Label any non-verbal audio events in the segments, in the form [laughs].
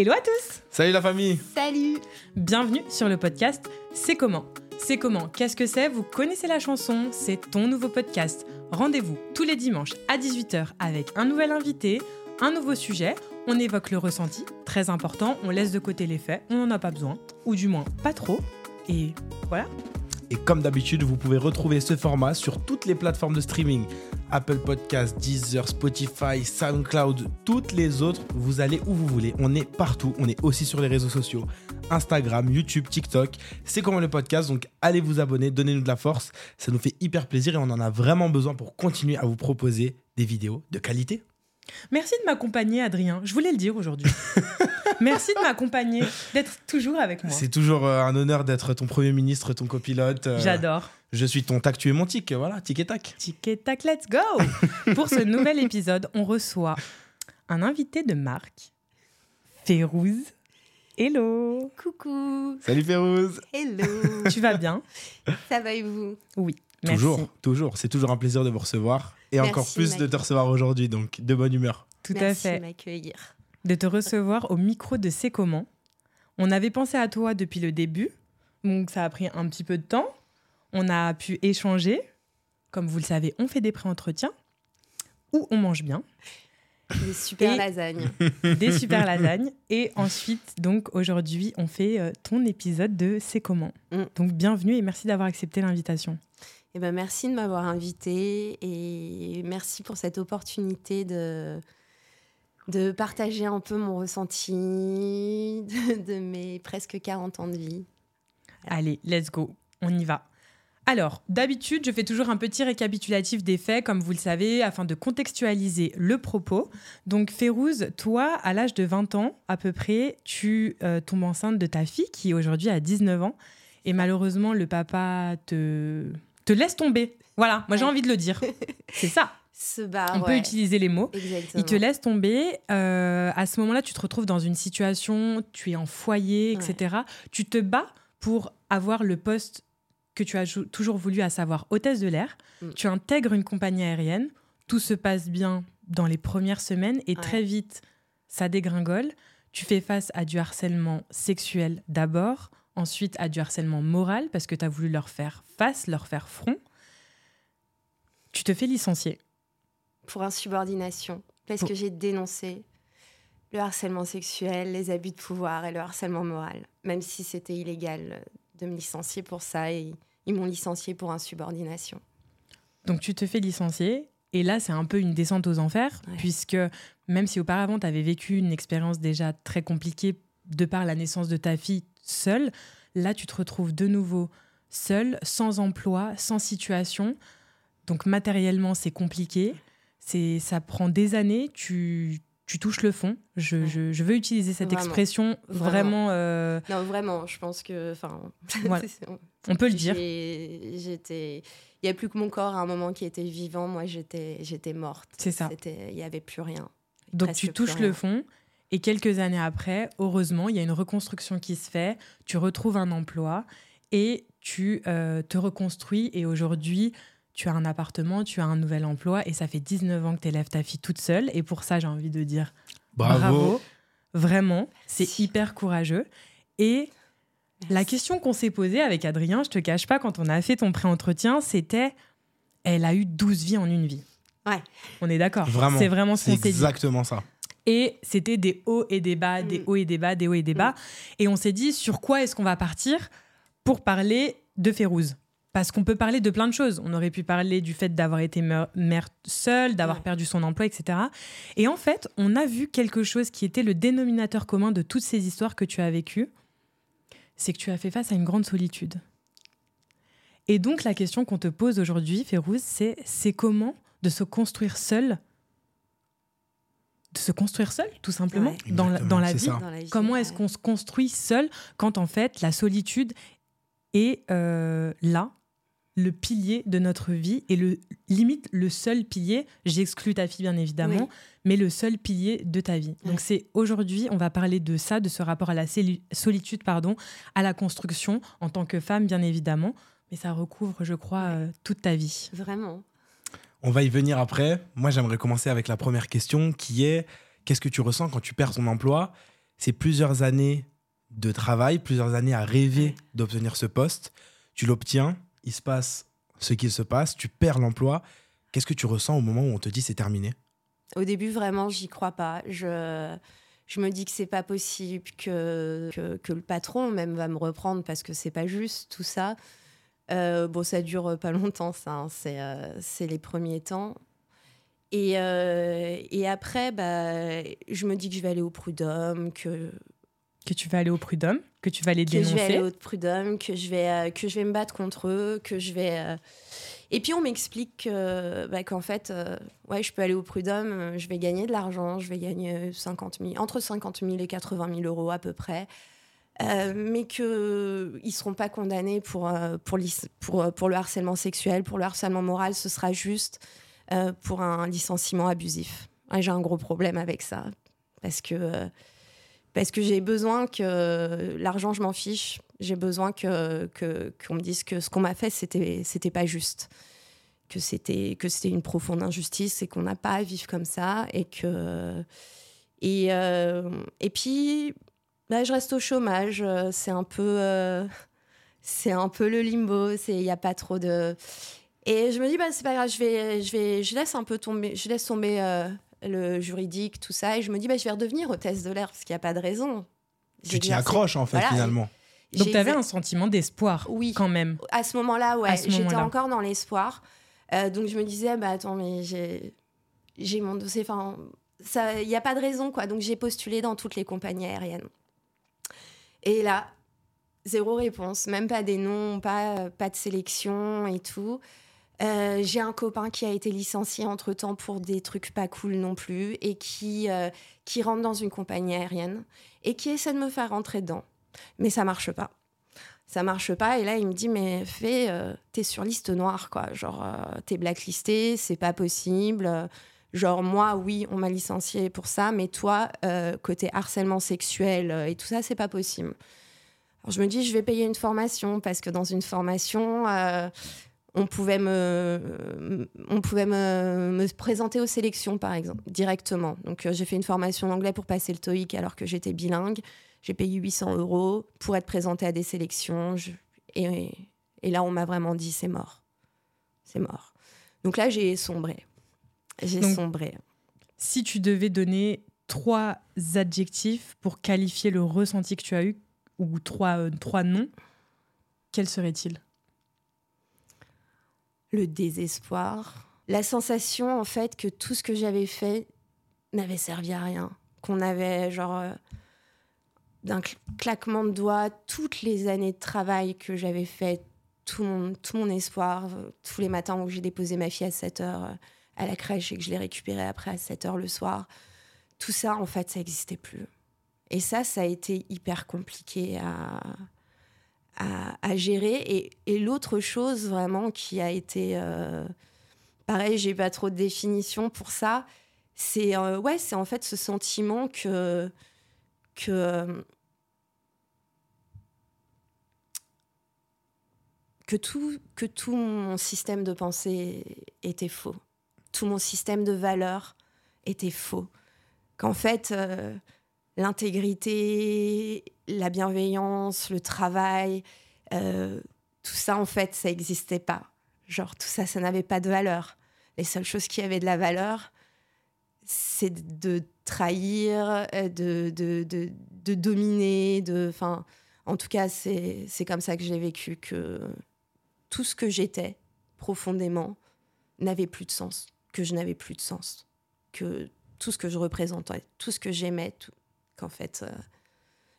Hello à tous. Salut la famille. Salut. Bienvenue sur le podcast C'est comment? C'est comment? Qu'est-ce que c'est? Vous connaissez la chanson, c'est ton nouveau podcast. Rendez-vous tous les dimanches à 18h avec un nouvel invité, un nouveau sujet, on évoque le ressenti, très important, on laisse de côté les faits, on n'en a pas besoin, ou du moins pas trop, et voilà. Et comme d'habitude, vous pouvez retrouver ce format sur toutes les plateformes de streaming. Apple Podcasts, Deezer, Spotify, SoundCloud, toutes les autres, vous allez où vous voulez. On est partout, on est aussi sur les réseaux sociaux. Instagram, YouTube, TikTok. C'est comme le podcast, donc allez vous abonner, donnez-nous de la force. Ça nous fait hyper plaisir et on en a vraiment besoin pour continuer à vous proposer des vidéos de qualité. Merci de m'accompagner, Adrien. Je voulais le dire aujourd'hui. [laughs] Merci de m'accompagner, d'être toujours avec moi. C'est toujours euh, un honneur d'être ton premier ministre, ton copilote. euh, J'adore. Je suis ton tac, tu es mon tic. Voilà, tic et tac. Tic et tac, let's go [laughs] Pour ce nouvel épisode, on reçoit un invité de marque, Férouz. Hello Coucou Salut Férouz. Hello Tu vas bien? Ça va et vous? Oui, merci. Toujours, toujours. C'est toujours un plaisir de vous recevoir. Et Merci, encore plus de te recevoir aujourd'hui, donc de bonne humeur. Tout Merci à de fait. m'accueillir. De te recevoir au micro de C'est comment. On avait pensé à toi depuis le début, donc ça a pris un petit peu de temps. On a pu échanger. Comme vous le savez, on fait des pré-entretiens où on mange bien. Des super Et- lasagnes. des super lasagnes. Et ensuite, donc aujourd'hui, on fait euh, ton épisode de C'est comment. Mm. Donc bienvenue et merci d'avoir accepté l'invitation. Eh ben, merci de m'avoir invité et merci pour cette opportunité de, de partager un peu mon ressenti de, de mes presque 40 ans de vie. Allez, let's go, on y va. Alors, d'habitude, je fais toujours un petit récapitulatif des faits, comme vous le savez, afin de contextualiser le propos. Donc, Férouz, toi, à l'âge de 20 ans, à peu près, tu euh, tombes enceinte de ta fille, qui aujourd'hui a 19 ans. Et malheureusement, le papa te, te laisse tomber. Voilà, moi j'ai envie de le dire. [laughs] C'est ça. On peut utiliser les mots. Exactement. Il te laisse tomber. euh, à ce moment-là, tu te retrouves dans une situation, tu es en foyer, etc. Tu te bats pour avoir le poste que tu as jou- toujours voulu, à savoir hôtesse de l'air. Mm. Tu intègres une compagnie aérienne. Tout se passe bien dans les premières semaines et Ouais. très vite, ça dégringole. Tu fais face à du harcèlement sexuel d'abord, ensuite à du harcèlement moral parce que tu as voulu leur faire face, leur faire front. Tu te fais licencier. Pour insubordination. Parce que j'ai dénoncé le harcèlement sexuel, les abus de pouvoir et le harcèlement moral. Même si c'était illégal de me licencier pour ça et ils m'ont licencié pour insubordination. Donc tu te fais licencier et là c'est un peu une descente aux enfers Ouais. puisque même si auparavant tu avais vécu une expérience déjà très compliquée de par la naissance de ta fille seule, là tu te retrouves de nouveau seule, sans emploi, sans situation. Donc matériellement c'est compliqué, c'est ça prend des années, tu tu touches le fond. Je, je- je veux utiliser cette Vraiment. expression vraiment. Vraiment. euh, Non, vraiment, je pense que. Enfin, [laughs] on peut le dire. J'étais. Il n'y a plus que mon corps à un moment qui était vivant. Moi, j'étais j'étais morte. C'est ça. Il n'y avait plus rien. Donc tu touches le fond et quelques années après, heureusement, il y a une reconstruction qui se fait, tu retrouves un emploi et tu euh, te reconstruis et aujourd'hui, tu as un appartement, tu as un nouvel emploi et ça fait 19 ans que tu élèves ta fille toute seule et pour ça, j'ai envie de dire Bravo. Vraiment, c'est hyper courageux et la question qu'on s'est posée avec Adrien, je te cache pas, quand on a fait ton pré-entretien, c'était elle a eu 12 vies en une vie. Ouais. On est d'accord. Vraiment. C'est vraiment ce C'est qu'on s'est dit. exactement ça. Et c'était des hauts et des bas, des Mm. hauts et des bas, des hauts et des bas. Et on s'est dit, sur quoi est-ce qu'on va partir pour parler de Férouz? Parce qu'on peut parler de plein de choses. On aurait pu parler du fait d'avoir été mère seule, d'avoir Ouais. perdu son emploi, etc. Et en fait, on a vu quelque chose qui était le dénominateur commun de toutes ces histoires que tu as vécues. C'est que tu as fait face à une grande solitude. Et donc, la question qu'on te pose aujourd'hui, Férouz, c'est c'est comment de se construire seul de se construire seul, tout simplement, Ouais. dans, la, dans vie. ça. Dans la vie, Comment ouais. est-ce qu'on se construit seul quand en fait la solitude est euh, là, le pilier de notre vie et le limite le seul pilier, j'exclus ta fille bien évidemment, Oui. mais le seul pilier de ta vie. Donc c'est aujourd'hui, on va parler de ça, de ce rapport à la solitude, pardon, à la construction en tant que femme bien évidemment, mais ça recouvre, je crois, euh, toute ta vie. Vraiment. On va y venir après. Moi, j'aimerais commencer avec la première question qui est qu'est-ce que tu ressens quand tu perds ton emploi? C'est plusieurs années de travail, plusieurs années à rêver d'obtenir ce poste. Tu l'obtiens, il se passe ce qu'il se passe, tu perds l'emploi. Qu'est-ce que tu ressens au moment où on te dit c'est terminé? Au début, vraiment, j'y crois pas. Je, je me dis que c'est pas possible, que, que, le patron même va me reprendre parce que c'est pas juste tout ça. Euh, bon, ça dure pas longtemps, ça. Hein. Euh, c'est les premiers temps. Et, euh, et après, bah, je me dis que je vais aller au prud'homme, que que tu vas aller au prud'homme, que tu vas les dénoncer. Que je vais aller au prud'homme, que je vais que je vais me battre contre eux, que je vais et puis on m'explique bah, qu'en fait, euh, ouais, je peux aller au prud'homme, euh, je vais gagner de l'argent, je vais gagner 50 entre 50 000 et 80 000 euros à peu près. Euh, mais qu'ils ne seront pas condamnés pour, pour, pour, pour, le harcèlement sexuel, pour le harcèlement moral, ce sera juste pour un licenciement abusif. J'ai un gros problème avec ça, parce que, parce que j'ai besoin que l'argent, je m'en fiche, j'ai besoin que qu'on me dise que ce qu'on m'a fait, c'était c'était pas juste, que c'était que c'était une profonde injustice et qu'on n'a pas à vivre comme ça et que et euh, et puis bah, je reste au chômage. C'est un peu euh, c'est un peu le limbo. Il y a pas trop de et je me dis bah c'est pas grave. Je vais je vais je laisse un peu tomber. Je laisse tomber. Euh, le juridique, tout ça, et je me dis, bah, je vais redevenir hôtesse de l'air, parce qu'il n'y a pas de raison. Tu t'y accroches, en fait, finalement. Donc, tu avais un sentiment d'espoir, oui. quand même. À ce moment-là, ouais, j'étais encore dans l'espoir. Euh, donc, je me disais, bah attends, mais j'ai mon dossier. Enfin, il n'y a pas de raison, quoi. Donc, j'ai postulé dans toutes les compagnies aériennes. Et là, zéro réponse, même pas des noms, pas, pas de sélection et tout. Euh, j'ai un copain qui a été licencié entre temps pour des trucs pas cool non plus et qui, euh, qui rentre dans une compagnie aérienne et qui essaie de me faire rentrer dedans mais ça marche pas. Ça marche pas. Et là, il me dit, mais fais, euh, t'es sur liste noire, quoi. Genre, euh, t'es blacklisté, c'est pas possible. Genre, moi, oui, on m'a licencié pour ça, mais toi, côté harcèlement sexuel et tout ça, c'est pas possible. Alors, je me dis, je vais payer une formation parce que dans une formation, on pouvait me, on pouvait me, me, présenter aux sélections, par exemple, directement. Donc, j'ai fait une formation en anglais pour passer le TOEIC alors que j'étais bilingue. J'ai payé 800 euros pour être présentée à des sélections. et, et, là, on m'a vraiment dit c'est mort. C'est mort. Donc là, j'ai sombré. J'ai sombré. Si tu devais donner trois adjectifs pour qualifier le ressenti que tu as eu, ou trois, euh, trois noms, quels seraient-ils? Le désespoir. La sensation, en fait, que tout ce que j'avais fait n'avait servi à rien. Qu'on avait, genre, euh, d'un claquement de doigts toutes les années de travail que j'avais fait, tout mon, tout mon espoir, euh, tous les matins où j'ai déposé ma fille à 7 heures euh, à la crèche et que je l'ai récupérée après à 7 heures le soir, tout ça, en fait, ça n'existait plus. Et ça, ça a été hyper compliqué à, à, gérer. Et, l'autre chose vraiment qui a été... Euh, pareil, j'ai pas trop de définition pour ça. C'est ouais, c'est en fait ce sentiment que que, que, tout, que tout mon système de pensée était faux. Tout mon système de valeurs était faux. Qu'en fait, euh, l'intégrité, la bienveillance, le travail, euh, tout ça, en fait, ça n'existait pas. Genre, tout ça, ça n'avait pas de valeur. Les seules choses qui avaient de la valeur, c'est de trahir, euh, de, de, de, de dominer, de, enfin, en tout cas, c'est comme ça que j'ai vécu que tout ce que j'étais profondément n'avait plus de sens, que je n'avais plus de sens, que tout ce que je représentais, tout ce que j'aimais, qu'en fait, euh,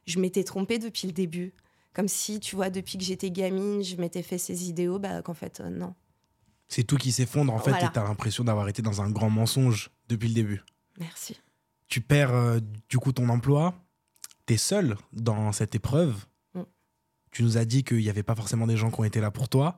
je m'étais trompée depuis le début. Comme si, tu vois, depuis que j'étais gamine, je m'étais fait ces idéaux, bah, qu'en fait, euh, non. C'est tout qui s'effondre, en fait, et tu as l'impression d'avoir été dans un grand mensonge depuis le début. Merci tu perds euh, du coup ton emploi, tu es seul dans cette épreuve. Mm. Tu nous as dit qu'il n'y avait pas forcément des gens qui ont été là pour toi.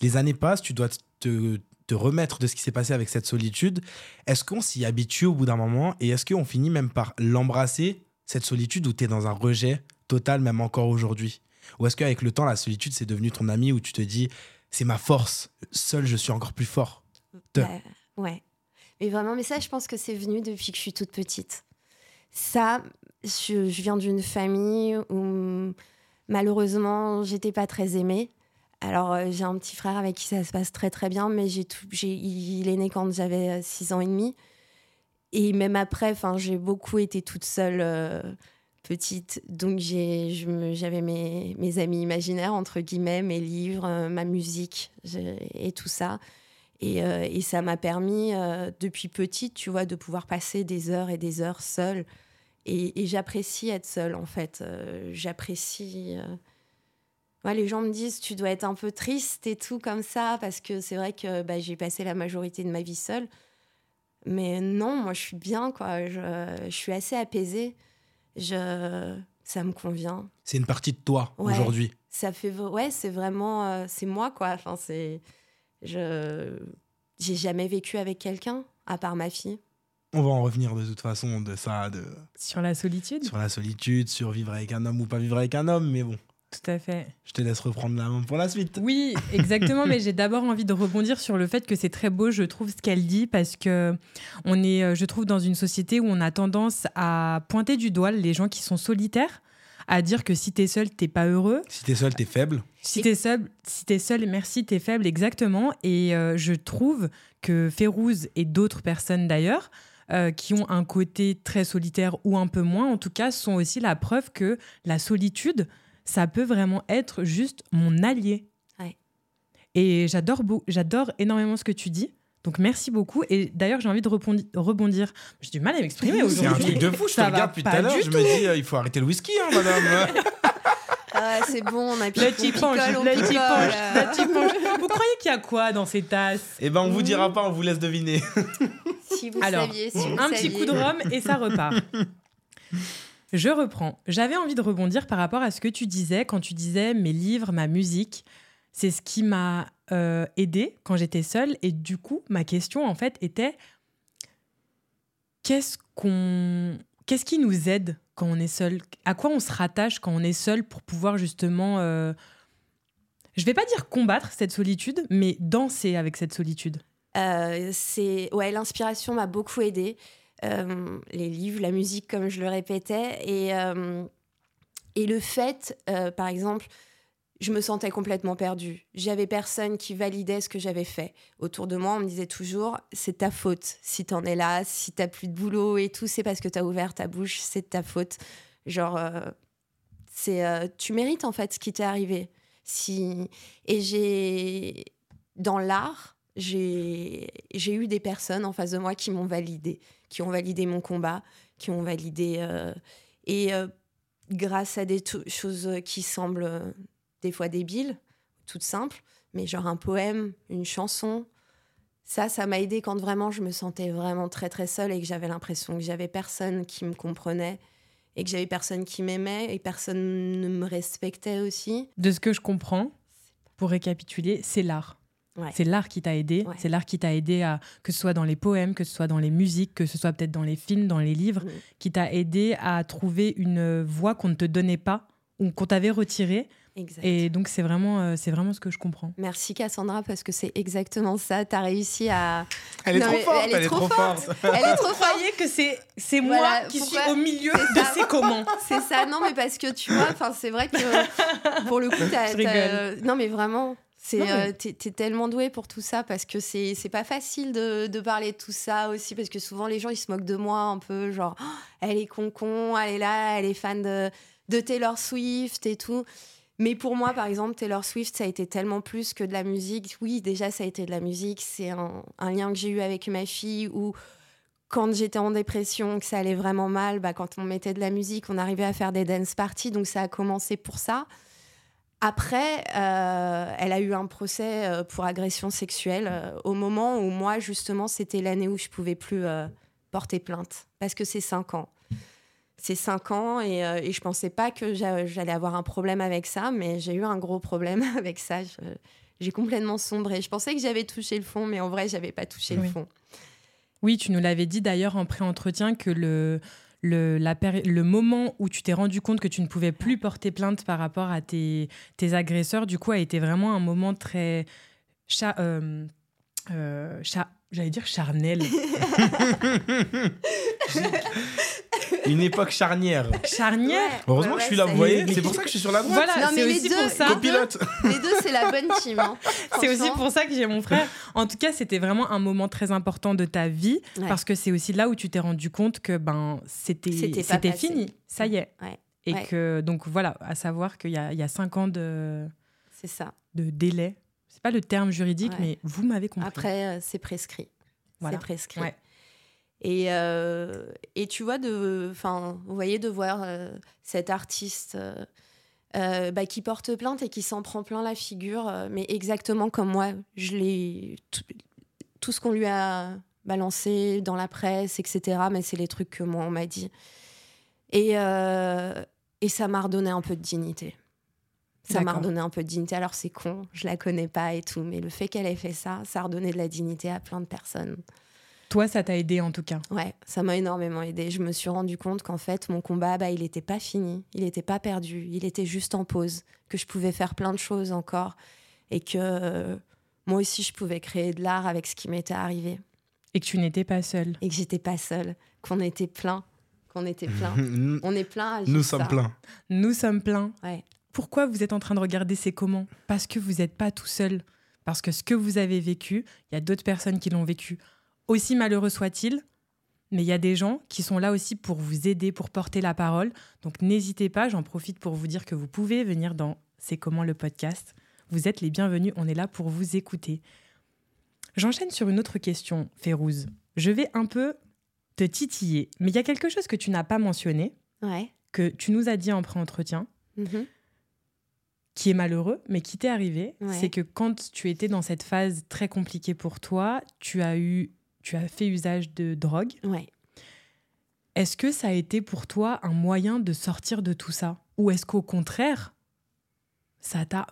Les années passent, tu dois te, te remettre de ce qui s'est passé avec cette solitude. Est-ce qu'on s'y habitue au bout d'un moment et est-ce qu'on finit même par l'embrasser, cette solitude, ou tu es dans un rejet total même encore aujourd'hui? Ou est-ce qu'avec le temps, la solitude, c'est devenu ton ami où tu te dis, c'est ma force, seul je suis encore plus fort? Ouais. ouais. Mais vraiment, mais ça, je pense que c'est venu depuis que je suis toute petite. Ça, je, je viens d'une famille où malheureusement, j'étais pas très aimée. Alors, euh, j'ai un petit frère avec qui ça se passe très très bien, mais j'ai il est né quand j'avais 6 ans et demi. Et même après, j'ai beaucoup été toute seule euh, petite. Donc, j'avais mes, amis imaginaires, entre guillemets, mes livres, euh, ma musique et tout ça. Et, ça m'a permis, depuis petite, tu vois, de pouvoir passer des heures et des heures seule. Et j'apprécie être seule, en fait. j'apprécie les gens me disent tu dois être un peu triste et tout comme ça parce que c'est vrai que bah, j'ai passé la majorité de ma vie seule. Mais non, moi je suis bien quoi. Je, je suis assez apaisée. Je, ça me convient. C'est une partie de toi aujourd'hui. Ça fait ouais, c'est vraiment euh, c'est moi quoi. Enfin c'est je j'ai jamais vécu avec quelqu'un à part ma fille. On va en revenir de toute façon de ça de sur la solitude? Sur la solitude, sur vivre avec un homme ou pas vivre avec un homme, mais bon, tout à fait. Je te laisse reprendre la main pour la suite. Oui, exactement. mais j'ai d'abord envie de rebondir sur le fait que c'est très beau, je trouve, ce qu'elle dit, parce que on est, euh, je trouve, dans une société où on a tendance à pointer du doigt les gens qui sont solitaires, à dire que si t'es seul, t'es pas heureux. Si t'es seul, t'es faible. Si t'es seul, si es seul, merci, t'es faible, exactement. Et euh, je trouve que Férouz et d'autres personnes d'ailleurs, euh, qui ont un côté très solitaire ou un peu moins, en tout cas, sont aussi la preuve que la solitude, ça peut vraiment être juste mon allié. Et j'adore, j'adore énormément ce que tu dis. Donc merci beaucoup. Et d'ailleurs, j'ai envie de rebondir. J'ai du mal à m'exprimer aujourd'hui. C'est un truc de fou. Je te regarde depuis tout à l'heure. Je me dis, euh, il faut arrêter le whisky, hein, madame. [laughs] Ah, c'est bon, on a le petit punch, le Vous croyez qu'il y a quoi dans ces tasses? Eh ben, on vous dira pas, on vous laisse deviner. Si vous saviez, si vous un petit coup de rhum et ça repart. [laughs] Je reprends. J'avais envie de rebondir par rapport à ce que tu disais quand tu disais mes livres, ma musique. C'est ce qui m'a euh, aidé quand j'étais seule. Et du coup, ma question, en fait, était qu'est-ce qu'on, qu'est-ce qui nous aide quand on est seul À quoi on se rattache quand on est seul pour pouvoir justement, euh, je vais pas dire combattre cette solitude, mais danser avec cette solitude? Euh, c'est ouais, l'inspiration m'a beaucoup aidée. Euh, les livres, la musique, comme je le répétais. Et, euh, et le fait, euh, par exemple, je me sentais complètement perdue. J'avais personne qui validait ce que j'avais fait. Autour de moi, on me disait toujours c'est ta faute. Si t'en es là, si t'as plus de boulot et tout, c'est parce que t'as ouvert ta bouche, c'est ta faute. Genre, c'est tu mérites en fait ce qui t'est arrivé. Si et j'ai dans l'art, j'ai eu des personnes en face de moi qui m'ont validé, qui ont validé mon combat, qui ont validé. Euh, et euh, grâce à des choses qui semblent euh, des fois débiles, toutes simples, mais genre un poème, une chanson, ça, ça m'a aidé quand vraiment je me sentais vraiment très très seule et que j'avais l'impression que j'avais personne qui me comprenait et que j'avais personne qui m'aimait et personne ne me respectait aussi. De ce que je comprends, pour récapituler, c'est l'art. C'est l'art qui t'a aidé. C'est l'art qui t'a aidé à que ce soit dans les poèmes, que ce soit dans les musiques, que ce soit peut-être dans les films, dans les livres, qui t'a aidé à trouver une voix qu'on ne te donnait pas ou qu'on t'avait retirée. Et donc c'est vraiment, euh, c'est vraiment ce que je comprends. Merci Cassandra parce que c'est exactement ça. Tu as réussi à. [laughs] Elle est trop forte. Elle, est trop forte. Elle est trop forte. que c'est c'est moi qui suis au milieu de ces comment. [laughs] C'est ça. Non mais parce que tu vois, enfin c'est vrai que pour le coup, [laughs] as, non mais vraiment. C'est, euh, t'es, tellement doué pour tout ça parce que c'est, c'est pas facile de, de, parler de tout ça aussi parce que souvent les gens ils se moquent de moi un peu genre oh, elle est con con, elle est là, elle est fan de, de Taylor Swift et tout. Mais pour moi par exemple Taylor Swift ça a été tellement plus que de la musique. Oui déjà ça a été de la musique, c'est un, un lien que j'ai eu avec ma fille où quand j'étais en dépression, que ça allait vraiment mal, bah, quand on mettait de la musique, on arrivait à faire des dance parties, donc ça a commencé pour ça. Après, euh, elle a eu un procès euh, pour agression sexuelle euh, au moment où moi, justement, c'était l'année où je pouvais plus porter plainte parce que c'est cinq ans. C'est cinq ans et, et je pensais pas que j'allais avoir un problème avec ça, mais j'ai eu un gros problème [laughs] avec ça. J'ai complètement sombré. Je pensais que j'avais touché le fond, mais en vrai, j'avais pas touché le fond. Oui, tu nous l'avais dit d'ailleurs en pré-entretien que le, le, le moment où tu t'es rendu compte que tu ne pouvais plus porter plainte par rapport à tes, tes agresseurs, du coup, a été vraiment un moment très... Cha, euh, euh, J'allais dire charnel. [laughs] Une époque charnière. Charnière Ouais, Heureusement ouais, que je suis là, vous voyez est. C'est pour ça que je suis sur la droite. Voilà, Non, mais c'est les aussi deux- pour ça. les Copilote. Les deux, c'est la bonne team. hein. [laughs] C'est aussi pour ça que j'ai mon frère. En tout cas, c'était vraiment un moment très important de ta vie Ouais. parce que c'est aussi là où tu t'es rendu compte que ben c'était C'était fini, ça y est. Ouais. Et Ouais. que donc voilà, à savoir qu'il y a, il y a cinq ans de, C'est ça. de délai. C'est pas le terme juridique, Ouais. mais vous m'avez compris. Après, euh, c'est prescrit. Voilà. C'est prescrit. Ouais. Et, euh, et tu vois, de, vous voyez, de voir euh, cet artiste euh, bah, qui porte plainte et qui s'en prend plein la figure, mais exactement comme moi, je l'ai. Tout, tout ce qu'on lui a balancé dans la presse, etc., mais c'est les trucs que moi, on m'a dit. Et, euh, et ça m'a redonné un peu de dignité. Ça m'a redonné un peu de dignité. Alors c'est con, je la connais pas et tout, mais le fait qu'elle ait fait ça, ça a redonné de la dignité à plein de personnes. Toi, ça t'a aidé en tout cas. Ouais, ça m'a énormément aidé. Je me suis rendu compte qu'en fait, mon combat, bah, il n'était pas fini, il n'était pas perdu, il était juste en pause, que je pouvais faire plein de choses encore et que euh, moi aussi, je pouvais créer de l'art avec ce qui m'était arrivé Et que tu n'étais pas seule. et que j'étais pas seule, qu'on était plein, qu'on était plein. [laughs] Nous On est plein. à vivre sommes pleins. Nous sommes pleins. Ouais. Pourquoi vous êtes en train de regarder ces comment Parce que vous n'êtes pas tout seul. Parce que ce que vous avez vécu, il y a d'autres personnes qui l'ont vécu. Aussi malheureux soit-il, mais il y a des gens qui sont là aussi pour vous aider, pour porter la parole. Donc n'hésitez pas, j'en profite pour vous dire que vous pouvez venir dans C'est comment le podcast. Vous êtes les bienvenus, on est là pour vous écouter. J'enchaîne sur une autre question, Férouz. Je vais un peu te titiller, mais il y a quelque chose que tu n'as pas mentionné, Ouais. que tu nous as dit en pré-entretien, Mhm. qui est malheureux, mais qui t'est arrivé, Ouais. c'est que quand tu étais dans cette phase très compliquée pour toi, tu as eu, tu as fait usage de drogue. Ouais. Est-ce que ça a été pour toi un moyen de sortir de tout ça, ou est-ce qu'au contraire, ça t'a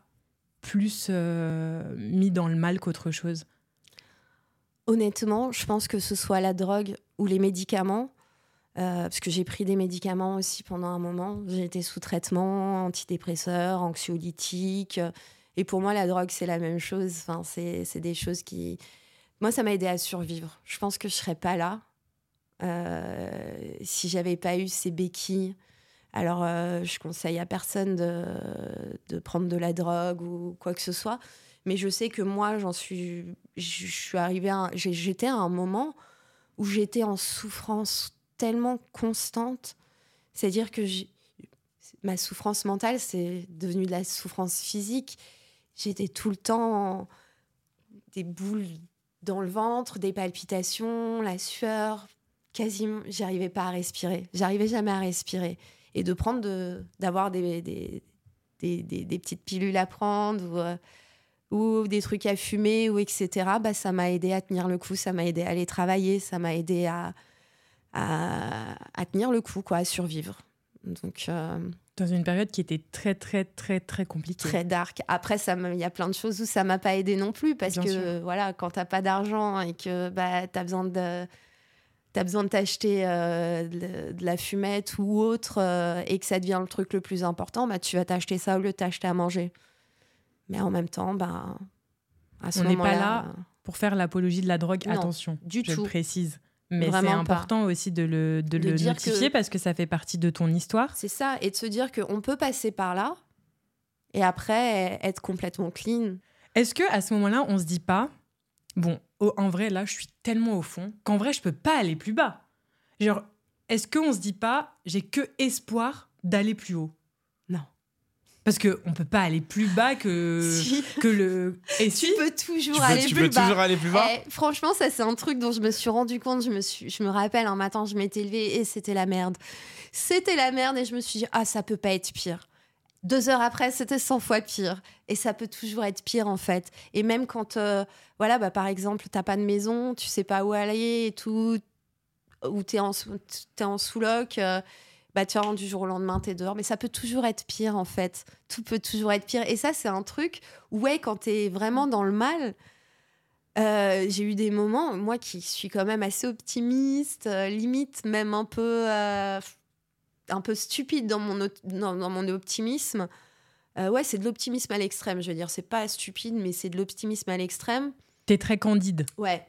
plus euh, mis dans le mal qu'autre chose? Honnêtement, je pense que ce soit la drogue ou les médicaments, euh, parce que j'ai pris des médicaments aussi pendant un moment. J'ai été sous traitement, antidépresseur, anxiolytique. euh, Et pour moi, la drogue, c'est la même chose. Enfin, c'est c'est des choses qui. Moi, ça m'a aidé à survivre. Je pense que je serais pas là euh, si j'avais pas eu ces béquilles. Alors, euh, je conseille à personne de, prendre de la drogue ou quoi que ce soit. Mais je sais que moi, j'en suis, suis arrivée, j'étais à un moment où j'étais en souffrance tellement constante. C'est-à-dire que ma souffrance mentale, c'est devenu de la souffrance physique. J'étais tout le temps des boules dans le ventre, des palpitations, la sueur. Quasiment, j'arrivais pas à respirer. J'arrivais jamais à respirer. Et de prendre, d'avoir des, petites pilules à prendre ou, euh, des trucs à fumer ou etc. Bah, ça m'a aidé à tenir le coup, ça m'a aidé à aller travailler, ça m'a aidé à, à, à tenir le coup, quoi, à survivre. Donc euh, Dans une période qui était très, très, très, très compliquée. très dark. Après, il y a plein de choses où ça m'a pas aidé non plus parce Bien que sûr. voilà, quand t'as pas d'argent et que bah t'as besoin de T'as besoin de t'acheter euh, de, de la fumette ou autre euh, et que ça devient le truc le plus important, bah, tu vas t'acheter ça au lieu de t'acheter à manger. Mais en même temps, bah, à ce On n'est pas moment-là, là Pour faire l'apologie de la drogue, Non, attention, du je tout. le précise. Mais c'est pas. important aussi de le, de De le dire notifier que- parce que ça fait partie de ton histoire. C'est ça, et de se dire qu'on peut passer par là et après être complètement clean. Est-ce que à ce moment-là, on se dit pas, bon, oh, en vrai, là, je suis tellement au fond qu'en vrai, je peux pas aller plus bas. Genre, est-ce qu'on se dit pas, j'ai que espoir d'aller plus haut? Parce que on peut pas aller plus bas que [laughs] Si, que le. Et tu peux toujours Tu peux, aller tu plus peux bas. toujours aller plus bas Eh, franchement, ça c'est un truc dont je me suis rendu compte. Je me, suis, je me rappelle un matin, je m'étais levée et c'était la merde. C'était la merde et je me suis dit, ah, ça peut pas être pire. Deux heures après, c'était 100 fois pire. Et ça peut toujours être pire, en fait. Et même quand, euh, voilà, bah, par exemple, t'as pas de maison, tu sais pas où aller et tout, ou t'es en, t'es en sous-loc, euh, bah, tu du jour au lendemain, t'es dehors. Mais ça peut toujours être pire, en fait. Tout peut toujours être pire. Et ça, c'est un truc, où, ouais, quand t'es vraiment dans le mal, euh, j'ai eu des moments, moi qui suis quand même assez optimiste, euh, limite même un peu, euh, un peu stupide dans mon, dans, dans mon optimisme. Ouais, c'est de l'optimisme à l'extrême, je veux dire. C'est pas stupide, mais c'est de l'optimisme à l'extrême. t'es très candide. Ouais.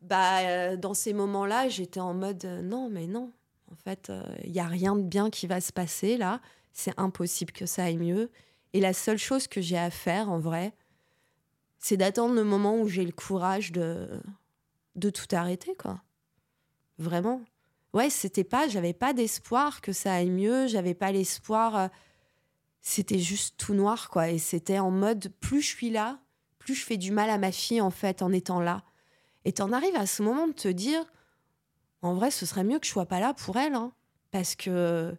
Bah, dans ces moments-là, j'étais en mode non, mais non. En fait, il n'y a rien de bien qui va se passer là. C'est impossible que ça aille mieux. Et la seule chose que j'ai à faire, en vrai, c'est d'attendre le moment où j'ai le courage de, de tout arrêter, quoi. Vraiment. Ouais, c'était pas, j'avais pas d'espoir que ça aille mieux, j'avais pas l'espoir. Euh, c'était juste tout noir, quoi. Et c'était en mode, plus je suis là, plus je fais du mal à ma fille, en fait, en étant là. Et t'en arrives à ce moment de te dire, en vrai, ce serait mieux que je sois pas là pour elle, hein. parce que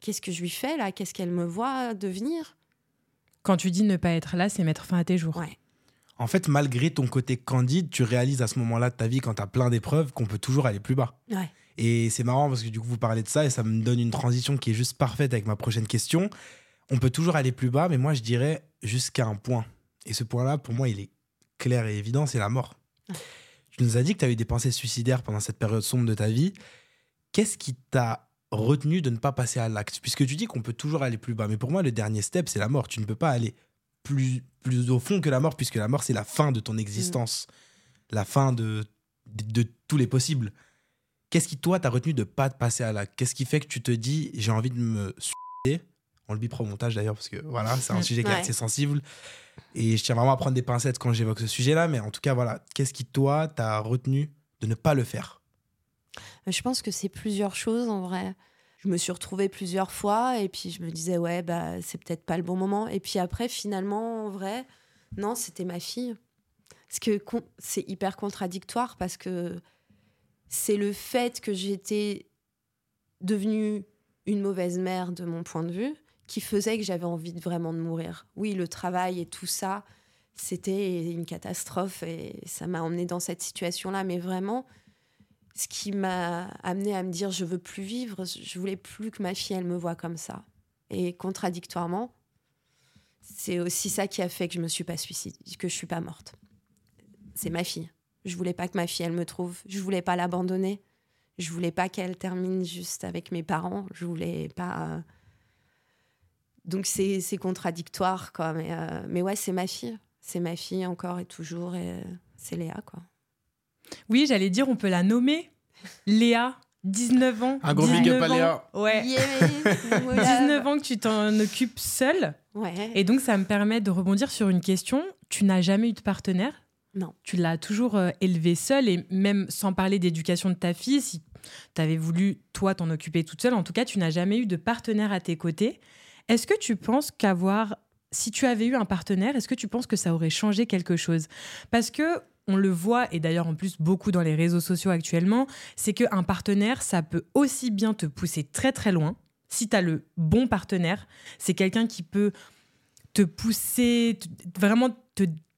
qu'est-ce que je lui fais là? Qu'est-ce qu'elle me voit devenir? Quand tu dis ne pas être là, c'est mettre fin à tes jours. Ouais. En fait, malgré ton côté candide, tu réalises à ce moment-là de ta vie, quand tu as plein d'épreuves, qu'on peut toujours aller plus bas. Ouais. Et c'est marrant parce que du coup, vous parlez de ça et ça me donne une transition qui est juste parfaite avec ma prochaine question. On peut toujours aller plus bas, mais moi, je dirais jusqu'à un point. Et ce point-là, pour moi, il est clair et évident, c'est la mort. Tu nous as dit que tu as eu des pensées suicidaires pendant cette période sombre de ta vie. Qu'est-ce qui t'a retenu de ne pas passer à l'acte? Puisque tu dis qu'on peut toujours aller plus bas. Mais pour moi, le dernier step, c'est la mort. Tu ne peux pas aller plus, plus au fond que la mort, puisque la mort, c'est la fin de ton existence, la fin de, de, tous les possibles. Qu'est-ce qui, toi, t'a retenu de pas te passer à l'acte? Qu'est-ce qui fait que tu te dis, j'ai envie de me suicider On le bipro montage d'ailleurs, parce que voilà, c'est un sujet qui est assez sensible. Et je tiens vraiment à prendre des pincettes quand j'évoque ce sujet-là, mais en tout cas, voilà, qu'est-ce qui, toi, t'a retenu de ne pas le faire? Je pense que c'est plusieurs choses en vrai. Je me suis retrouvée plusieurs fois et puis je me disais ouais bah c'est peut-être pas le bon moment. Et puis après finalement en vrai non c'était ma fille. Parce que c'est hyper contradictoire parce que c'est le fait que j'étais devenue une mauvaise mère de mon point de vue qui faisait que j'avais envie de vraiment de mourir oui le travail et tout ça c'était une catastrophe et ça m'a emmenée dans cette situation là mais vraiment ce qui m'a amené à me dire je veux plus vivre, je voulais plus que ma fille elle me voit comme ça. Et contradictoirement, c'est aussi ça qui a fait que je me suis pas suicidée, que je suis pas morte. C'est ma fille. Je voulais pas que ma fille elle me trouve, je voulais pas l'abandonner. Je voulais pas qu'elle termine juste avec mes parents, je voulais pas euh, Donc c'est contradictoire quoi mais euh, mais ouais, c'est ma fille. C'est ma fille encore et toujours et euh, c'est Léa quoi. Oui, j'allais dire, on peut la nommer. Léa, 19 ans. Un gros big up à Léa. Ouais. 19 ans que tu t'en occupes seule. Ouais. Et donc, ça me permet de rebondir sur une question. Tu n'as jamais eu de partenaire? Non. Tu l'as toujours euh, élevée seule et même sans parler d'éducation de ta fille, si tu avais voulu, toi, t'en occuper toute seule, en tout cas, tu n'as jamais eu de partenaire à tes côtés. Est-ce que tu penses qu'avoir si tu avais eu un partenaire, est-ce que tu penses que ça aurait changé quelque chose? Parce que on le voit, et d'ailleurs en plus beaucoup dans les réseaux sociaux actuellement, c'est qu'un partenaire, ça peut aussi bien te pousser très très loin. Si tu as le bon partenaire, c'est quelqu'un qui peut te pousser, vraiment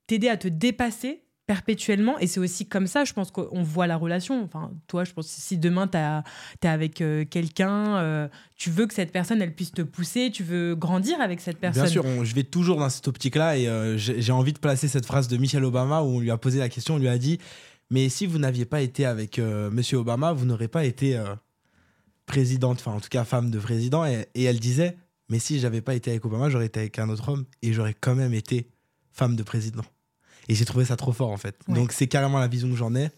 t'aider à te dépasser perpétuellement. Et c'est aussi comme ça, je pense qu'on voit la relation. Enfin, toi, je pense si demain, tu es avec euh, quelqu'un, euh, tu veux que cette personne, elle puisse te pousser, tu veux grandir avec cette personne. Bien sûr, je vais toujours dans cette optique-là. Et euh, j'ai envie de placer cette phrase de Michelle Obama où on lui a posé la question, on lui a dit, mais si vous n'aviez pas été avec Monsieur Obama, vous n'aurez pas été présidente, enfin en tout cas femme de président. Et, et elle disait, mais si j'avais pas été avec Obama, j'aurais été avec un autre homme et j'aurais quand même été femme de président. Et j'ai trouvé ça trop fort, en fait. Donc, c'est carrément la vision que j'en ai.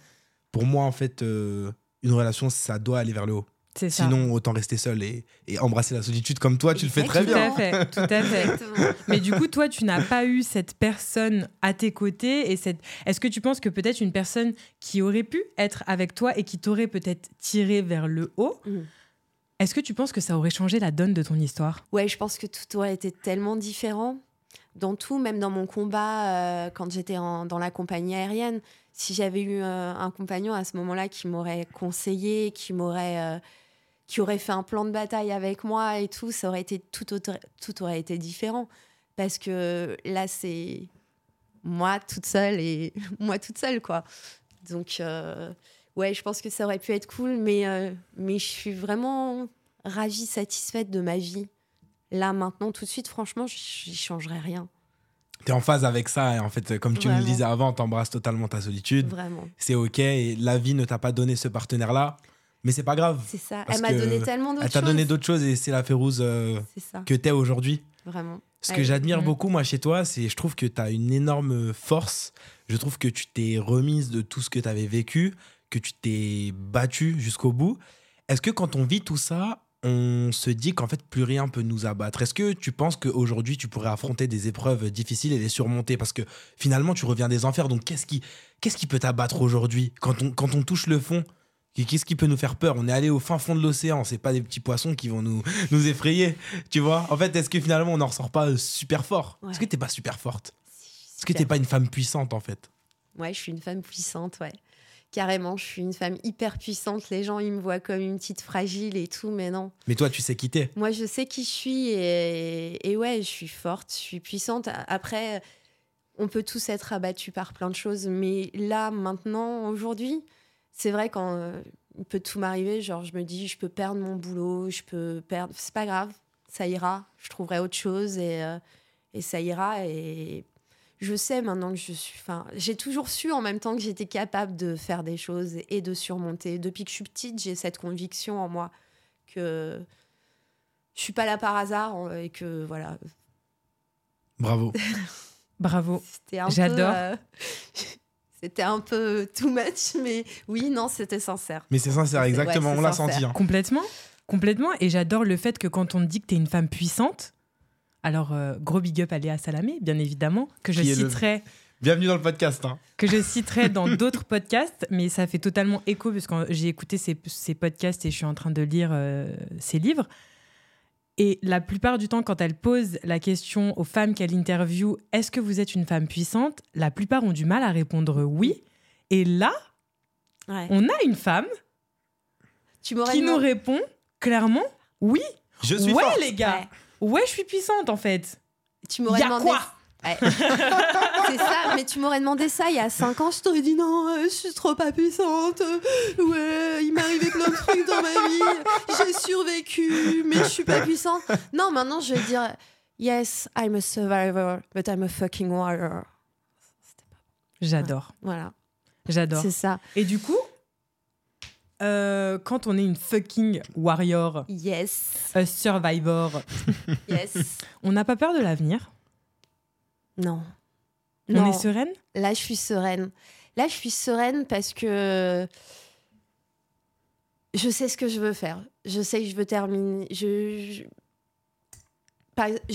Pour moi, en fait, euh, une relation, ça doit aller vers le haut. Sinon, autant rester seul et, et, embrasser la solitude comme toi, tu le fais très bien. Tout à fait, tout à fait. Mais du coup, toi, tu n'as pas eu cette personne à tes côtés. Et cette... Est-ce que tu penses que peut-être une personne qui aurait pu être avec toi et qui t'aurait peut-être tiré vers le haut, mm. est-ce que tu penses que ça aurait changé la donne de ton histoire? Ouais, je pense que tout aurait été tellement différent dans tout, même dans mon combat, euh, quand j'étais dans la compagnie aérienne, si j'avais eu euh, un compagnon à ce moment-là qui m'aurait conseillé, qui m'aurait euh, qui aurait fait un plan de bataille avec moi et tout, ça aurait été tout, aurait été différent. Parce que là, c'est moi toute seule et [laughs] moi toute seule, quoi. Donc, ouais, je pense que ça aurait pu être cool, mais, mais je suis vraiment ravie, satisfaite de ma vie Là, maintenant, tout de suite, franchement, je changerais rien. Tu es en phase avec ça, et en fait, comme tu me le disais avant, t'embrasses totalement ta solitude. Vraiment. C'est OK, et la vie ne t'a pas donné ce partenaire-là, mais c'est pas grave. C'est ça, elle m'a donné tellement d'autres choses. Elle t'a donné d'autres choses, et c'est la Férouse euh, que t'es aujourd'hui. Vraiment. Ce que j'admire beaucoup, moi, chez toi, c'est je trouve que tu as une énorme force. Je trouve que tu t'es remise de tout ce que tu avais vécu, que tu t'es battue jusqu'au bout. Est-ce que quand on vit tout ça, on se dit qu'en fait plus rien peut nous abattre. Est-ce que tu penses qu'aujourd'hui tu pourrais affronter des épreuves difficiles et les surmonter? Parce que finalement tu reviens des enfers, donc qu'est-ce qui, qu'est-ce qui peut t'abattre aujourd'hui? Quand on, quand on touche le fond Qu'est-ce qui peut nous faire peur? On est allé au fin fond de l'océan, c'est pas des petits poissons qui vont nous, nous effrayer, tu vois? En fait, est-ce que finalement on n'en ressort pas super fort? Ouais. Est-ce que t'es pas super forte? Est-ce que t'es pas une femme puissante en fait? Ouais, je suis une femme puissante, ouais. Carrément, je suis une femme hyper puissante. Les gens, ils me voient comme une petite fragile et tout, mais non. Mais toi, tu sais quitter. Moi, je sais qui je suis et, et ouais, je suis forte, je suis puissante. Après, on peut tous être abattus par plein de choses, mais là, maintenant, aujourd'hui, c'est vrai quand euh, il peut tout m'arriver, genre je me dis, je peux perdre mon boulot, je peux perdre, c'est pas grave, ça ira, je trouverai autre chose et, euh, et ça ira. Et je sais maintenant que je suis, enfin, j'ai toujours su en même temps que j'étais capable de faire des choses et de surmonter. Depuis que je suis petite, j'ai cette conviction en moi que je suis pas là par hasard euh, et que voilà, Bravo. [laughs] Bravo. c'était un peu. J'adore. euh, [laughs] c'était un peu too much, mais oui, non, c'était sincère. Mais c'est sincère, exactement, ouais, on l'a senti. hein. Complètement. Complètement. Et j'adore le fait que quand on te dit que tu es une femme puissante, alors euh, gros big up à Léa Salamé, bien évidemment, que je Qui est le- citerai. Bienvenue dans le podcast. hein. que je citerai [laughs] dans d'autres podcasts, mais ça fait totalement écho parce que j'ai écouté ces, ces podcasts et je suis en train de lire euh, ces livres. Et la plupart du temps, quand elle pose la question aux femmes qu'elle interviewe, est-ce que vous êtes une femme puissante La plupart ont du mal à répondre oui. Et là, Ouais. on a une femme Tu qui nous répond clairement oui. Je suis ouais, forte. les gars. Ouais. Je suis puissante en fait. Tu m'aurais demandé. quoi Ouais. [laughs] c'est ça, mais tu m'aurais demandé ça il y a 5 ans, je t'aurais dit non, euh, je suis trop pas puissante. euh, Ouais, il m'est arrivé plein de trucs dans ma vie. J'ai survécu, mais je suis pas puissante. Non, maintenant je vais dire Yes, I'm a survivor, but I'm a fucking warrior. J'adore. Voilà, J'adore. c'est ça. Et du coup, euh, quand on est une fucking warrior, Yes, a survivor, [laughs] yes. on n'a pas peur de l'avenir? Non. On Non. est sereine? Là, je suis sereine. Là, je suis sereine parce que je sais ce que je veux faire. Je sais que je veux terminer. Je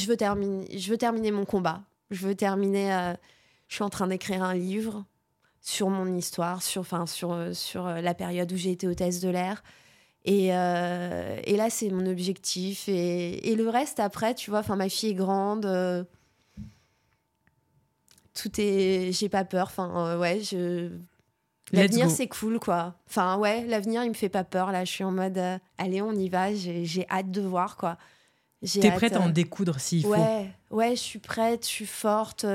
veux terminer. Je veux terminer mon combat. Je veux terminer. euh, Je suis en train d'écrire un livre sur mon histoire, sur, enfin, sur, euh, sur euh, la période où j'ai été hôtesse de l'air. Et, euh, et là, c'est mon objectif. Et, et le reste, après, tu vois, enfin, ma fille est grande. euh, tout est. J'ai pas peur. Enfin, euh, ouais, je. L'avenir, c'est cool, quoi. Enfin, ouais, l'avenir, il me fait pas peur. Là, je suis en mode, allez, on y va. J'ai hâte de voir, quoi. T'es prête à en découdre s'il faut. Ouais, ouais, je suis prête, je suis forte.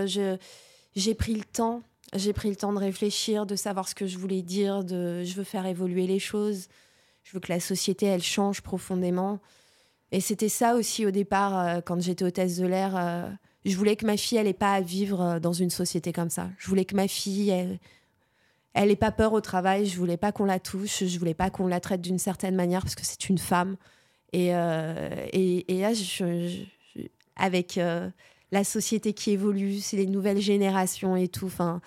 J'ai pris le temps. J'ai pris le temps de réfléchir, de savoir ce que je voulais dire. De, je veux faire évoluer les choses. Je veux que la société, elle change profondément. Et c'était ça aussi au départ, euh, quand j'étais hôtesse de l'air. euh, je voulais que ma fille, elle n'ait pas à vivre euh, dans une société comme ça. Je voulais que ma fille, elle, elle ait pas peur au travail. Je voulais pas qu'on la touche. Je voulais pas qu'on la traite d'une certaine manière parce que c'est une femme. Et, et, et là, avec la société qui évolue, c'est les nouvelles générations et tout. Enfin,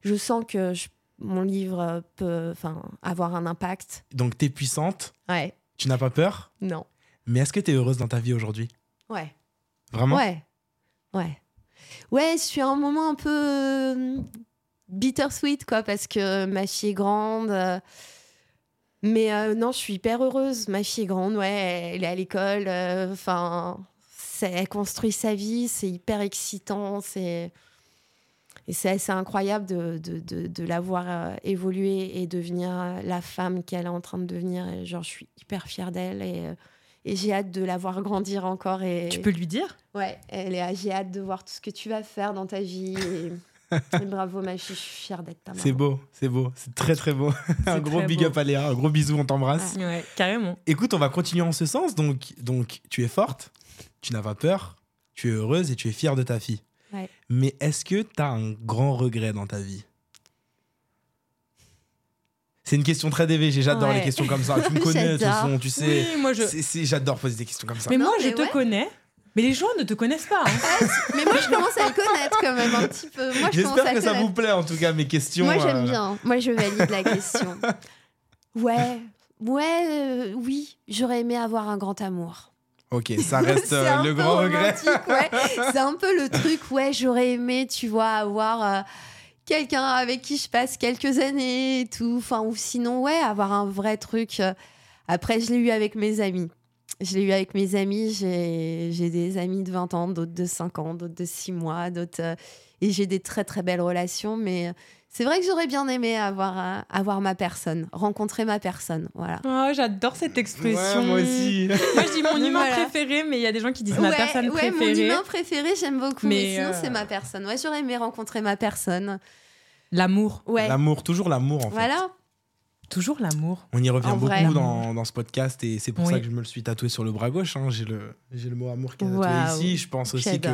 je sens que je- mon livre peut, enfin, avoir un impact. Donc, t'es puissante, Ouais. tu n'as pas peur, Non. mais est-ce que t'es heureuse dans ta vie aujourd'hui? Ouais. Vraiment? Ouais. Ouais. Ouais, je suis à un moment un peu euh, bittersweet, quoi, parce que ma fille est grande. euh, mais euh, non, je suis hyper heureuse. Ma fille est grande, ouais, elle est à l'école. Enfin, elle construit sa vie, c'est hyper excitant. C'est. Et c'est assez incroyable de, de, de, de la voir euh, évoluer et devenir euh, la femme qu'elle est en train de devenir. Et genre, je suis hyper fière d'elle et, euh, et j'ai hâte de la voir grandir encore. Et, Tu peux lui dire? Ouais, elle est, j'ai hâte de voir tout ce que tu vas faire dans ta vie. Et, et bravo, ma fille, je suis fière d'être ta maman. C'est beau, c'est beau, c'est très très beau. un gros big beau. up à Léa, un gros bisou, on t'embrasse. Ouais, carrément. Écoute, on va continuer en ce sens. Donc, donc, tu es forte, tu n'as pas peur, tu es heureuse et tu es fière de ta fille. Ouais. Mais est-ce que tu as un grand regret dans ta vie? C'est une question très DVG, j'adore Ouais. les questions comme ça. Tu me [laughs] connais, de toute J'adore. façon, tu sais. Oui, moi je. c'est- c'est- J'adore poser des questions comme ça. Mais Non, moi je mais te ouais. connais, mais les gens ne te connaissent pas. hein. Mais moi, je commence à le connaître quand même un petit peu. Moi, J'espère que ça vous plaît en tout cas mes questions. Moi, j'aime euh, bien. Moi, je valide la question. [laughs] Ouais, Ouais, euh, oui, j'aurais aimé avoir un grand amour. Ok, ça reste [laughs] euh, le grand regret. ouais. C'est un peu le truc, ouais, j'aurais aimé, tu vois, avoir euh, quelqu'un avec qui je passe quelques années et tout. Enfin, ou sinon, ouais, avoir un vrai truc. Après, je l'ai eu avec mes amis. Je l'ai eu avec mes amis. J'ai des amis de 20 ans, d'autres de 5 ans, d'autres de 6 mois, d'autres. euh, et j'ai des très, très belles relations. Mais euh, c'est vrai que j'aurais bien aimé avoir, euh, avoir ma personne, rencontrer ma personne. Voilà. Oh, j'adore cette expression. Ouais, moi aussi. Moi, je dis mon [laughs] humain Voilà. préféré, mais il y a des gens qui disent ma ouais, personne ouais, mon préférée. humain préféré, j'aime beaucoup. Mais, Mais, sinon, euh, c'est ma personne. Ouais, j'aurais aimé rencontrer ma personne. L'amour. Ouais. L'amour, toujours l'amour en fait. Voilà. Toujours l'amour. On y revient En beaucoup vrai. dans, dans ce podcast et c'est pour Oui. ça que je me le suis tatoué sur le bras gauche. hein. J'ai le, j'ai le mot amour qui est tatoué ici. Je pense aussi que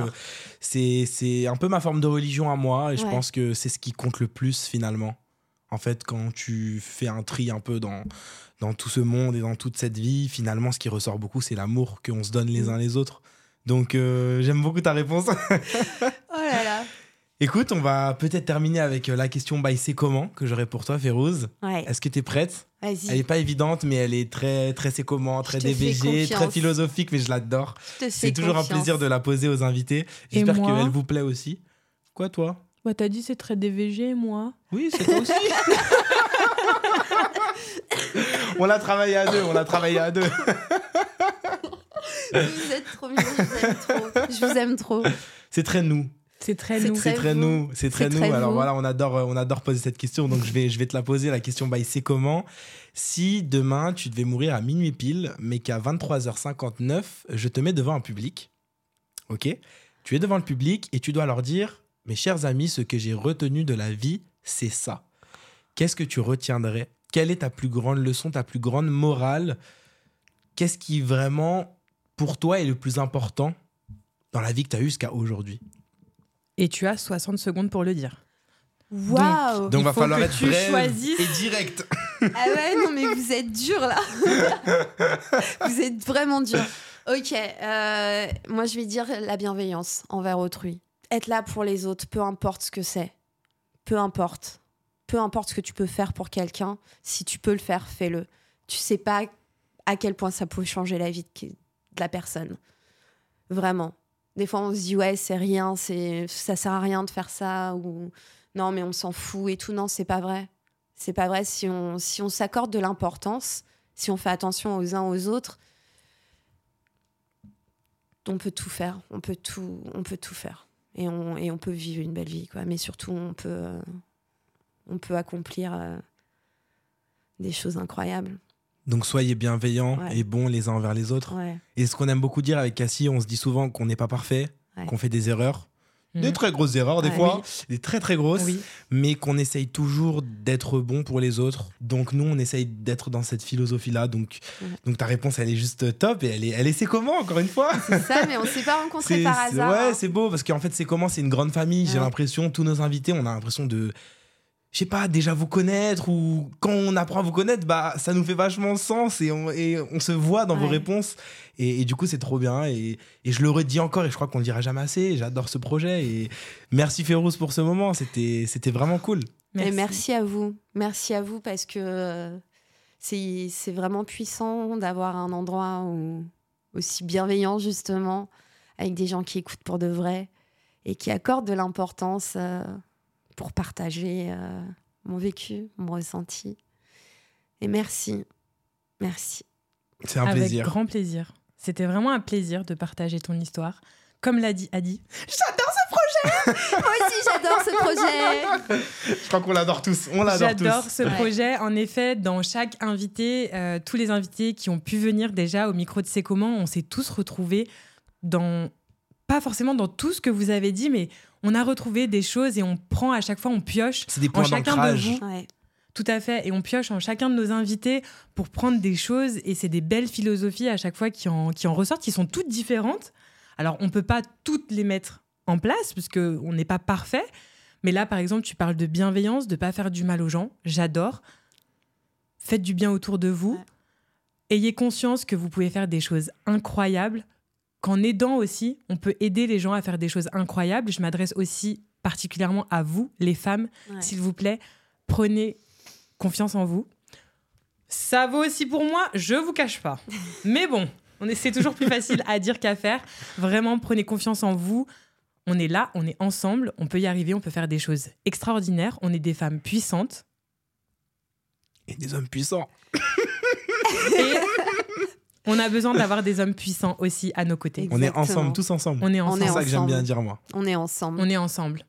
c'est, c'est un peu ma forme de religion à moi et je pense que c'est ce qui compte le plus finalement. En fait, quand tu fais un tri un peu dans, dans tout ce monde et dans toute cette vie, finalement, ce qui ressort beaucoup, c'est l'amour qu'on se donne les Mm. uns les autres. Donc, euh, j'aime beaucoup ta réponse. [laughs] Écoute, on va peut-être terminer avec euh, la question by c'est comment que j'aurais pour toi, Férouz. Ouais. Est-ce que tu es prête Elle Vas-y. est pas évidente, mais elle est très, très c'est comment, très DVG, très philosophique, mais je l'adore. C'est toujours un plaisir de la poser aux invités. Et J'espère moi qu'elle vous plaît aussi. Quoi, toi? Bah, t'as dit c'est très DVG, moi. Oui, c'est toi aussi. [laughs] on l'a travaillé à deux, on l'a travaillé à deux. Vous êtes trop mignons, je vous aime trop. Je vous aime trop. C'est très nous. C'est très nous. C'est Très nous, c'est très nous. Alors vous. voilà, on adore, euh, on adore poser cette question, donc je vais, je vais te la poser. La question, bah, c'est comment Si demain tu devais mourir à minuit pile, mais qu'à 23h59, je te mets devant un public, ok? Tu es devant le public et tu dois leur dire, mes chers amis, ce que j'ai retenu de la vie, c'est ça. Qu'est-ce que tu retiendrais? Quelle est ta plus grande leçon, ta plus grande morale? Qu'est-ce qui vraiment, pour toi, est le plus important dans la vie que tu as eue jusqu'à aujourd'hui? Et tu as 60 secondes pour le dire. Waouh. Donc Il va faut falloir que être tu bref choisisses. et direct. [laughs] Ah ouais, non, mais vous êtes dur là. [laughs] vous êtes vraiment dur. Ok, euh, moi je vais dire la bienveillance envers autrui. Être là pour les autres, peu importe ce que c'est. Peu importe. Peu importe ce que tu peux faire pour quelqu'un. Si tu peux le faire, fais-le. Tu sais pas à quel point ça peut changer la vie de la personne. Vraiment. Des fois, on se dit, ouais, c'est rien, c'est ça sert à rien de faire ça. Ou non, mais on s'en fout et tout. Non, c'est pas vrai. C'est pas vrai. Si on, si on s'accorde de l'importance, si on fait attention aux uns aux autres, on peut tout faire. On peut tout, on peut tout faire. Et on, et on peut vivre une belle vie, quoi. Mais surtout, on peut, on peut accomplir euh, des choses incroyables. Donc soyez bienveillants Ouais. et bons les uns envers les autres. Ouais. Et ce qu'on aime beaucoup dire avec Cassie, on se dit souvent qu'on n'est pas parfait, Ouais. qu'on fait des erreurs. Des Mhm. très grosses erreurs des Ouais. fois, des très très grosses, Oui. mais qu'on essaye toujours d'être bon pour les autres. Donc nous, on essaye d'être dans cette philosophie-là. Donc, Ouais. donc ta réponse, elle est juste top et elle est, elle est c'est comment encore une fois? C'est ça, mais on s'est pas rencontrés C'est- par c'est- hasard. Ouais, hein. c'est beau parce qu'en fait, c'est comment? C'est une grande famille. J'ai Ouais. l'impression, tous nos invités, on a l'impression de, je sais pas, déjà vous connaître ou quand on apprend à vous connaître, bah ça nous fait vachement sens et on, et on se voit dans vos réponses. Et, et du coup, c'est trop bien. Et, et je le redis encore et je crois qu'on le dira jamais assez. J'adore ce projet et merci Férouz pour ce moment. C'était c'était vraiment cool. Et merci à vous. Merci à vous parce que euh, c'est c'est vraiment puissant d'avoir un endroit où- aussi bienveillant, justement, avec des gens qui écoutent pour de vrai et qui accordent de l'importance euh, pour partager euh, mon vécu, mon ressenti. Et merci. Merci. C'est un Avec plaisir. grand plaisir. C'était vraiment un plaisir de partager ton histoire. Comme l'a dit Adi, [laughs] Moi aussi, j'adore ce projet. Je crois qu'on l'adore tous. On l'adore tous. J'adore ce Ouais. projet. En effet, dans chaque invité, euh, tous les invités qui ont pu venir déjà au micro de C'est comment, on s'est tous retrouvés dans, pas forcément dans tout ce que vous avez dit, mais on a retrouvé des choses et on prend à chaque fois, on pioche C'est des en points chacun de d'ancrage. vous. Ouais. Tout à fait. Et on pioche en chacun de nos invités pour prendre des choses. Et c'est des belles philosophies à chaque fois qui en, qui en ressortent, qui sont toutes différentes. Alors, on ne peut pas toutes les mettre en place, puisqu'on n'est pas parfait. Mais là, par exemple, tu parles de bienveillance, de pas faire du mal aux gens. J'adore. Faites du bien autour de vous. Ouais. Ayez conscience que vous pouvez faire des choses incroyables. Qu'en aidant aussi, on peut aider les gens à faire des choses incroyables. Je m'adresse aussi particulièrement à vous, les femmes. Ouais. S'il vous plaît, prenez confiance en vous. Ça vaut aussi pour moi, je vous cache pas. [laughs] Mais bon, on est, c'est toujours plus facile à dire qu'à faire. Vraiment, prenez confiance en vous. On est là, on est ensemble, on peut y arriver, on peut faire des choses extraordinaires. On est des femmes puissantes. Et des hommes puissants. Et on a besoin d'avoir des hommes puissants aussi à nos côtés. On est ensemble, tous ensemble. On est ensemble. est C'est ça que j'aime ensemble. bien dire, moi. On est ensemble. On est ensemble.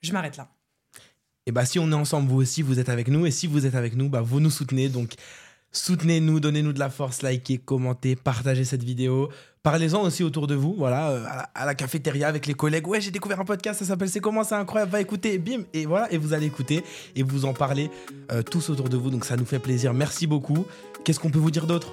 Je m'arrête là. Et bah si on est ensemble, vous aussi, vous êtes avec nous. Et si vous êtes avec nous, bah vous nous soutenez. Donc soutenez-nous, donnez-nous de la force, likez, commentez, partagez cette vidéo. Parlez-en aussi autour de vous, voilà, euh, à la, cafétéria avec les collègues. Ouais, j'ai découvert un podcast, ça s'appelle C'est comment, c'est incroyable, va écouter, bim, et voilà, et vous allez écouter et vous en parlez euh, tous autour de vous. Donc ça nous fait plaisir. Merci beaucoup. Qu'est-ce qu'on peut vous dire d'autre?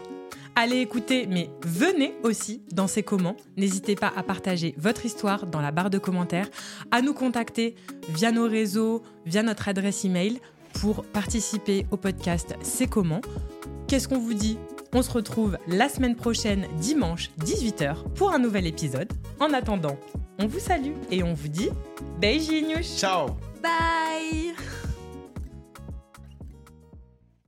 Allez écouter, mais venez aussi dans ces comment. N'hésitez pas à partager votre histoire dans la barre de commentaires, à nous contacter via nos réseaux, via notre adresse email pour participer au podcast C'est comment. Qu'est-ce qu'on vous dit? On se retrouve la semaine prochaine, dimanche 18h, pour un nouvel épisode. En attendant, on vous salue et on vous dit beijinhos Ciao Bye